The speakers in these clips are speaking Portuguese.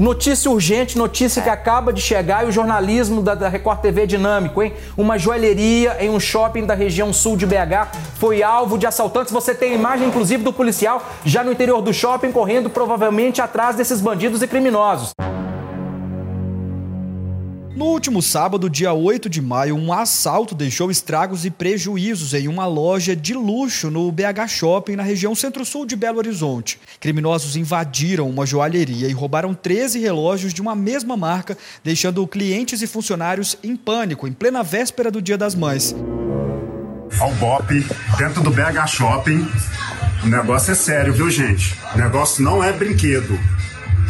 Notícia urgente, notícia que acaba de chegar e o jornalismo da, da, Record TV é dinâmico, hein? Uma joalheria em um shopping da região sul de BH foi alvo de assaltantes. Você tem imagem, inclusive, do policial já no interior do shopping, correndo provavelmente atrás desses bandidos e criminosos. No último sábado, dia 8 de maio, um assalto deixou estragos e prejuízos em uma loja de luxo no BH Shopping, na região centro-sul de Belo Horizonte. Criminosos invadiram uma joalheria e roubaram 13 relógios de uma mesma marca, deixando clientes e funcionários em pânico, em plena véspera do Dia das Mães. Ao BOP, dentro do BH Shopping, o negócio é sério, viu, gente? O negócio não é brinquedo.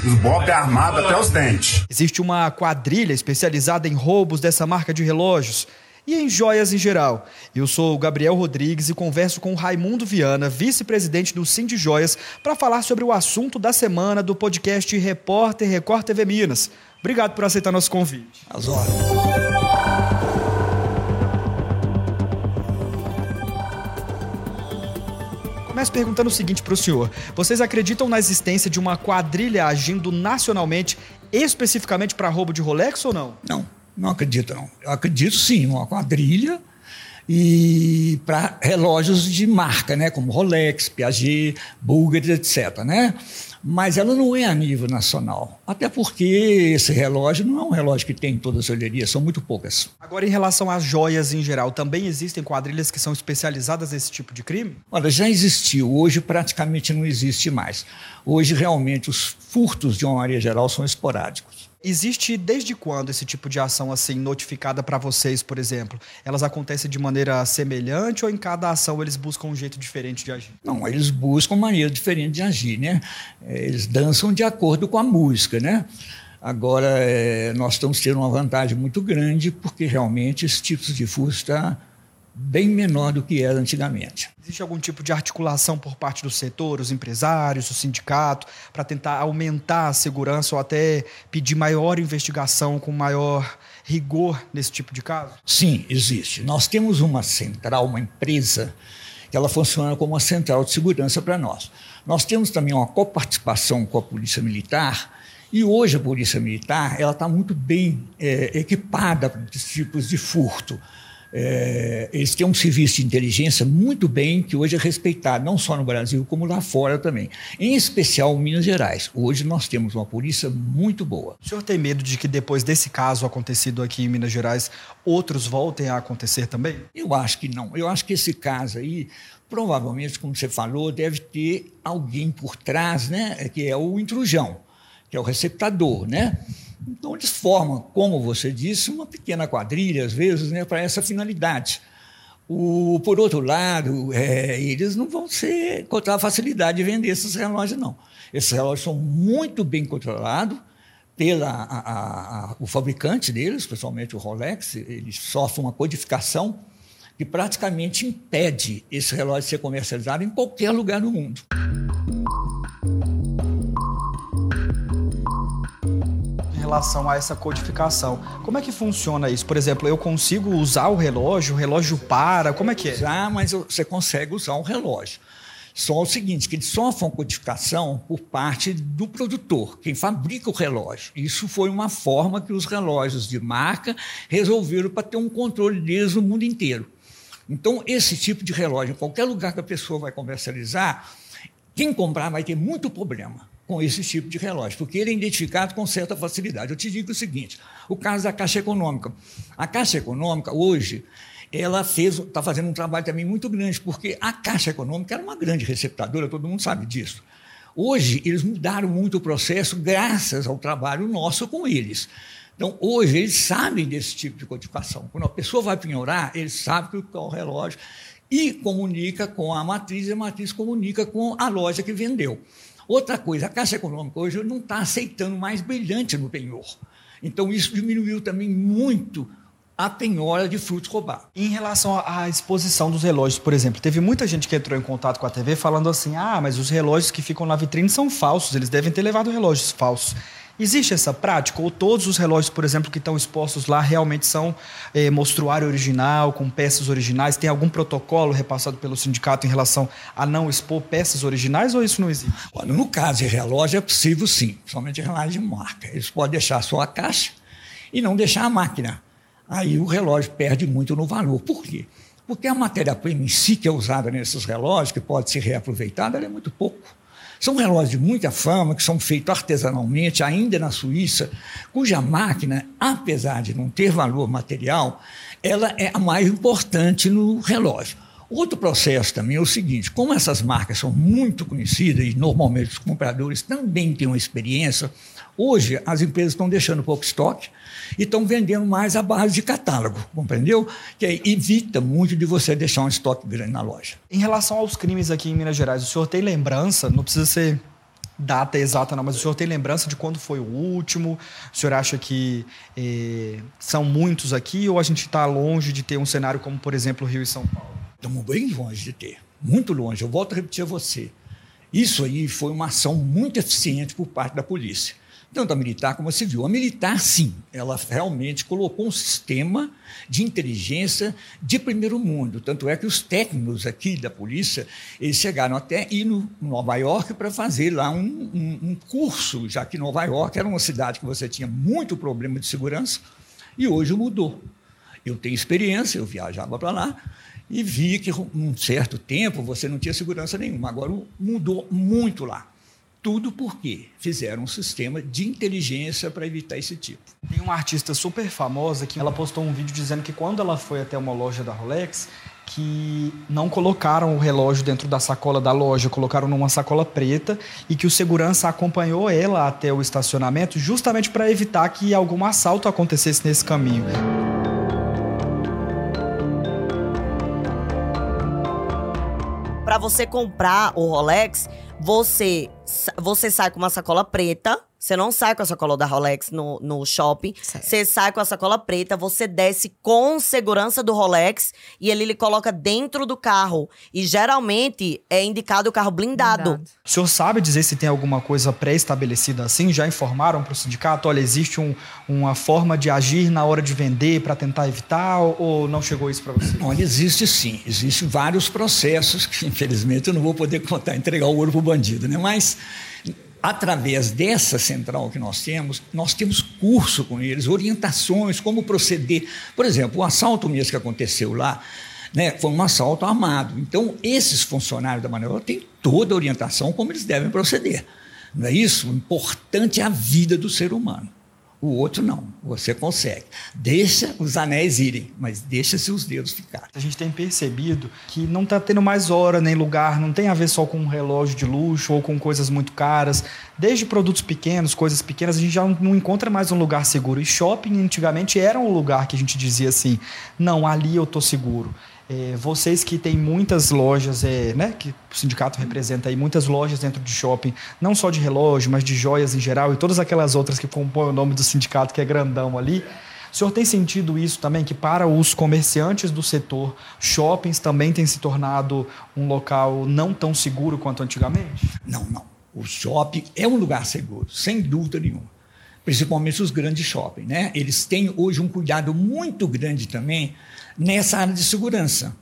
Os Bob é armado até os dentes. Existe uma quadrilha especializada em roubos dessa marca de relógios e em joias em geral. Eu sou o Gabriel Rodrigues e converso com o Raimundo Viana, vice-presidente do Sim de Joias, para falar sobre o assunto da semana do podcast Repórter Record TV Minas. Obrigado por aceitar nosso convite. As horas. Começo perguntando o seguinte para o senhor: vocês acreditam na existência de uma quadrilha agindo nacionalmente, especificamente para roubo de Rolex ou não? Não, não acredito não. Eu acredito sim, uma quadrilha e para relógios de marca, né, como Rolex, Piaget, Bulgari, etc, né? mas ela não é a nível nacional. Até porque esse relógio não é um relógio que tem em todas as joalherias, são muito poucas. Agora, em relação às joias em geral, também existem quadrilhas que são especializadas nesse tipo de crime? Olha, já existiu, hoje praticamente não existe mais. Hoje, realmente, os furtos, de uma maneira geral, são esporádicos. Existe desde quando esse tipo de ação assim notificada para vocês, por exemplo? Elas acontecem de maneira semelhante ou em cada ação eles buscam um jeito diferente de agir? Não, eles buscam maneira diferente de agir, né? É, eles dançam de acordo com a música, né? Agora, é, nós estamos tendo uma vantagem muito grande porque realmente esse tipo de furto está bem menor do que era antigamente. Existe algum tipo de articulação por parte do setor, os empresários, o sindicato, para tentar aumentar a segurança ou até pedir maior investigação com maior rigor nesse tipo de caso? Sim, existe. Nós temos uma central, uma empresa, que ela funciona como uma central de segurança para nós. Nós temos também uma coparticipação com a Polícia Militar, e hoje a Polícia Militar ela está muito bem é, equipada para esses tipos de furto. É, eles têm um serviço de inteligência muito bem, que hoje é respeitado, não só no Brasil, como lá fora também. Em especial em Minas Gerais. Hoje nós temos uma polícia muito boa. O senhor tem medo de que depois desse caso acontecido aqui em Minas Gerais, outros voltem a acontecer também? Eu acho que não. Eu acho que esse caso aí, provavelmente, como você falou, deve ter alguém por trás, né? Que é o intrujão, que é o receptador, né? Então, eles formam, como você disse, uma pequena quadrilha, às vezes, né, para essa finalidade. O, por outro lado, é, eles não vão ser, encontrar facilidade de vender esses relógios, não. Esses relógios são muito bem controlados pelo o fabricante deles, principalmente o Rolex, eles sofrem uma codificação que praticamente impede esse relógio de ser comercializado em qualquer lugar do mundo. Relação a essa codificação. Como é que funciona isso? Por exemplo, eu consigo usar o relógio, o relógio para, como é que é? Usar, mas você consegue usar um relógio. Só o seguinte, que eles sofrem codificação por parte do produtor, quem fabrica o relógio. Isso foi uma forma que os relógios de marca resolveram para ter um controle deles no mundo inteiro. Então, esse tipo de relógio, em qualquer lugar que a pessoa vai comercializar, quem comprar vai ter muito problema com esse tipo de relógio, porque ele é identificado com certa facilidade. Eu te digo o seguinte: o caso da Caixa Econômica. A Caixa Econômica, hoje, ela está fazendo um trabalho também muito grande, porque a Caixa Econômica era uma grande receptadora, todo mundo sabe disso. Hoje, eles mudaram muito o processo graças ao trabalho nosso com eles. Então, hoje, eles sabem desse tipo de codificação. Quando a pessoa vai penhorar, eles sabem que é o relógio e comunica com a matriz, e a matriz comunica com a loja que vendeu. Outra coisa, a Caixa Econômica hoje não está aceitando mais brilhante no penhor. Então, isso diminuiu também muito a penhora de frutos roubados. Em relação à exposição dos relógios, por exemplo, teve muita gente que entrou em contato com a TV falando assim: ah, mas os relógios que ficam na vitrine são falsos, eles devem ter levado relógios falsos. Existe essa prática? Ou todos os relógios, por exemplo, que estão expostos lá realmente são é, mostruário original, com peças originais? Tem algum protocolo repassado pelo sindicato em relação a não expor peças originais ou isso não existe? Olha, no caso de relógio é possível sim, somente relógio de marca. Eles podem deixar só a caixa e não deixar a máquina. Aí o relógio perde muito no valor. Por quê? Porque a matéria-prima em si que é usada nesses relógios, que pode ser reaproveitada, é muito pouco. São relógios de muita fama, que são feitos artesanalmente, ainda na Suíça, cuja máquina, apesar de não ter valor material, ela é a mais importante no relógio. Outro processo também é o seguinte: como essas marcas são muito conhecidas e normalmente os compradores também têm uma experiência, hoje as empresas estão deixando pouco estoque e estão vendendo mais a base de catálogo, compreendeu? Que evita muito de você deixar um estoque grande na loja. Em relação aos crimes aqui em Minas Gerais, o senhor tem lembrança, não precisa ser data exata não, mas o senhor tem lembrança de quando foi o último? O senhor acha que eh, são muitos aqui ou a gente está longe de ter um cenário como, por exemplo, Rio e São Paulo? Estamos bem longe de ter, muito longe. Eu volto a repetir a você. Isso aí foi uma ação muito eficiente por parte da polícia, tanto a militar como a civil. A militar, sim, ela realmente colocou um sistema de inteligência de primeiro mundo. Tanto é que os técnicos aqui da polícia, eles chegaram até ir no Nova York para fazer lá um, um, um curso, já que Nova York era uma cidade que você tinha muito problema de segurança, e hoje mudou. Eu tenho experiência, eu viajava para lá, e vi que um certo tempo você não tinha segurança nenhuma. Agora mudou muito lá. Tudo porque fizeram um sistema de inteligência para evitar esse tipo. Tem uma artista super famosa que ela postou um vídeo dizendo que quando ela foi até uma loja da Rolex, que não colocaram o relógio dentro da sacola da loja, colocaram numa sacola preta e que o segurança acompanhou ela até o estacionamento justamente para evitar que algum assalto acontecesse nesse caminho. Você comprar o Rolex, você você sai com uma sacola preta você não sai com a sacola da Rolex no, no shopping. Você sai com a sacola preta, você desce com segurança do Rolex e ele lhe coloca dentro do carro. E geralmente é indicado o carro blindado. blindado. O senhor sabe dizer se tem alguma coisa pré-estabelecida assim? Já informaram para o sindicato? Olha, existe um, uma forma de agir na hora de vender para tentar evitar ou não chegou isso para você? Olha, existe sim. Existem vários processos que, infelizmente, eu não vou poder contar, entregar o ouro para o bandido, né? Mas através dessa central que nós temos, nós temos curso com eles, orientações, como proceder. Por exemplo, o assalto mesmo que aconteceu lá, né, foi um assalto armado. Então, esses funcionários da Manuela têm toda a orientação como eles devem proceder. Não é isso? O importante é a vida do ser humano. O outro não, você consegue. Deixa os anéis irem, mas deixa seus dedos ficar. A gente tem percebido que não está tendo mais hora nem lugar, não tem a ver só com um relógio de luxo ou com coisas muito caras. Desde produtos pequenos, coisas pequenas, a gente já não encontra mais um lugar seguro. E shopping antigamente era um lugar que a gente dizia assim: não, ali eu estou seguro. É, vocês que têm muitas lojas, é, né, que o sindicato representa aí, muitas lojas dentro de shopping, não só de relógio, mas de joias em geral e todas aquelas outras que compõem o nome do sindicato, que é grandão ali. O senhor tem sentido isso também, que para os comerciantes do setor, shoppings também têm se tornado um local não tão seguro quanto antigamente? Não, não. O shopping é um lugar seguro, sem dúvida nenhuma. Principalmente os grandes shoppings. Né? Eles têm hoje um cuidado muito grande também nessa área de segurança.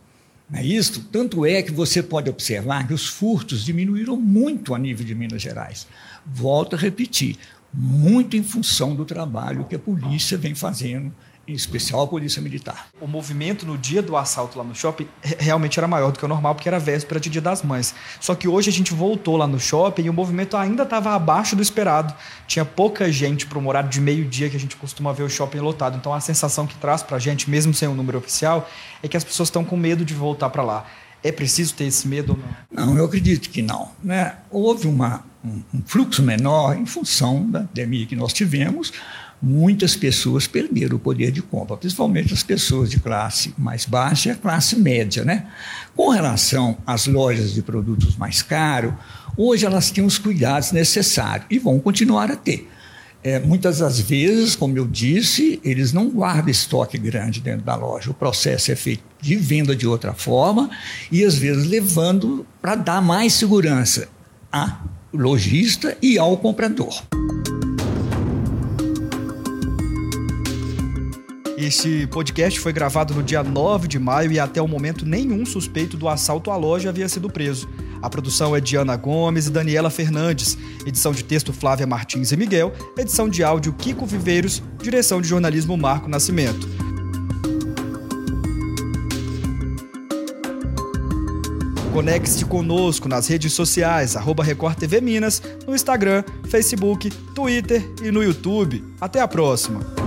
É isso? Tanto é que você pode observar que os furtos diminuíram muito a nível de Minas Gerais. Volto a repetir, muito em função do trabalho que a polícia vem fazendo em especial a polícia militar. O movimento no dia do assalto lá no shopping realmente era maior do que o normal, porque era véspera de Dia das Mães. Só que hoje a gente voltou lá no shopping e o movimento ainda estava abaixo do esperado. Tinha pouca gente para um horário de meio-dia que a gente costuma ver o shopping lotado. Então a sensação que traz para a gente, mesmo sem o um número oficial, é que as pessoas estão com medo de voltar para lá. É preciso ter esse medo ou não? Não, eu acredito que não. Né? Houve uma, um, um fluxo menor em função da pandemia que nós tivemos, muitas pessoas perderam o poder de compra, principalmente as pessoas de classe mais baixa e a classe média. Né? Com relação às lojas de produtos mais caros, hoje elas têm os cuidados necessários e vão continuar a ter. É, muitas das vezes, como eu disse, eles não guardam estoque grande dentro da loja. O processo é feito de venda de outra forma e, às vezes, levando para dar mais segurança a lojista e ao comprador. Este podcast foi gravado no dia 9 de maio e até o momento nenhum suspeito do assalto à loja havia sido preso. A produção é de Ana Gomes e Daniela Fernandes. Edição de texto Flávia Martins e Miguel. Edição de áudio Kiko Viveiros. Direção de jornalismo Marco Nascimento. Conecte-se conosco nas redes sociais, arroba Record TV Minas, no Instagram, Facebook, Twitter e no YouTube. Até a próxima!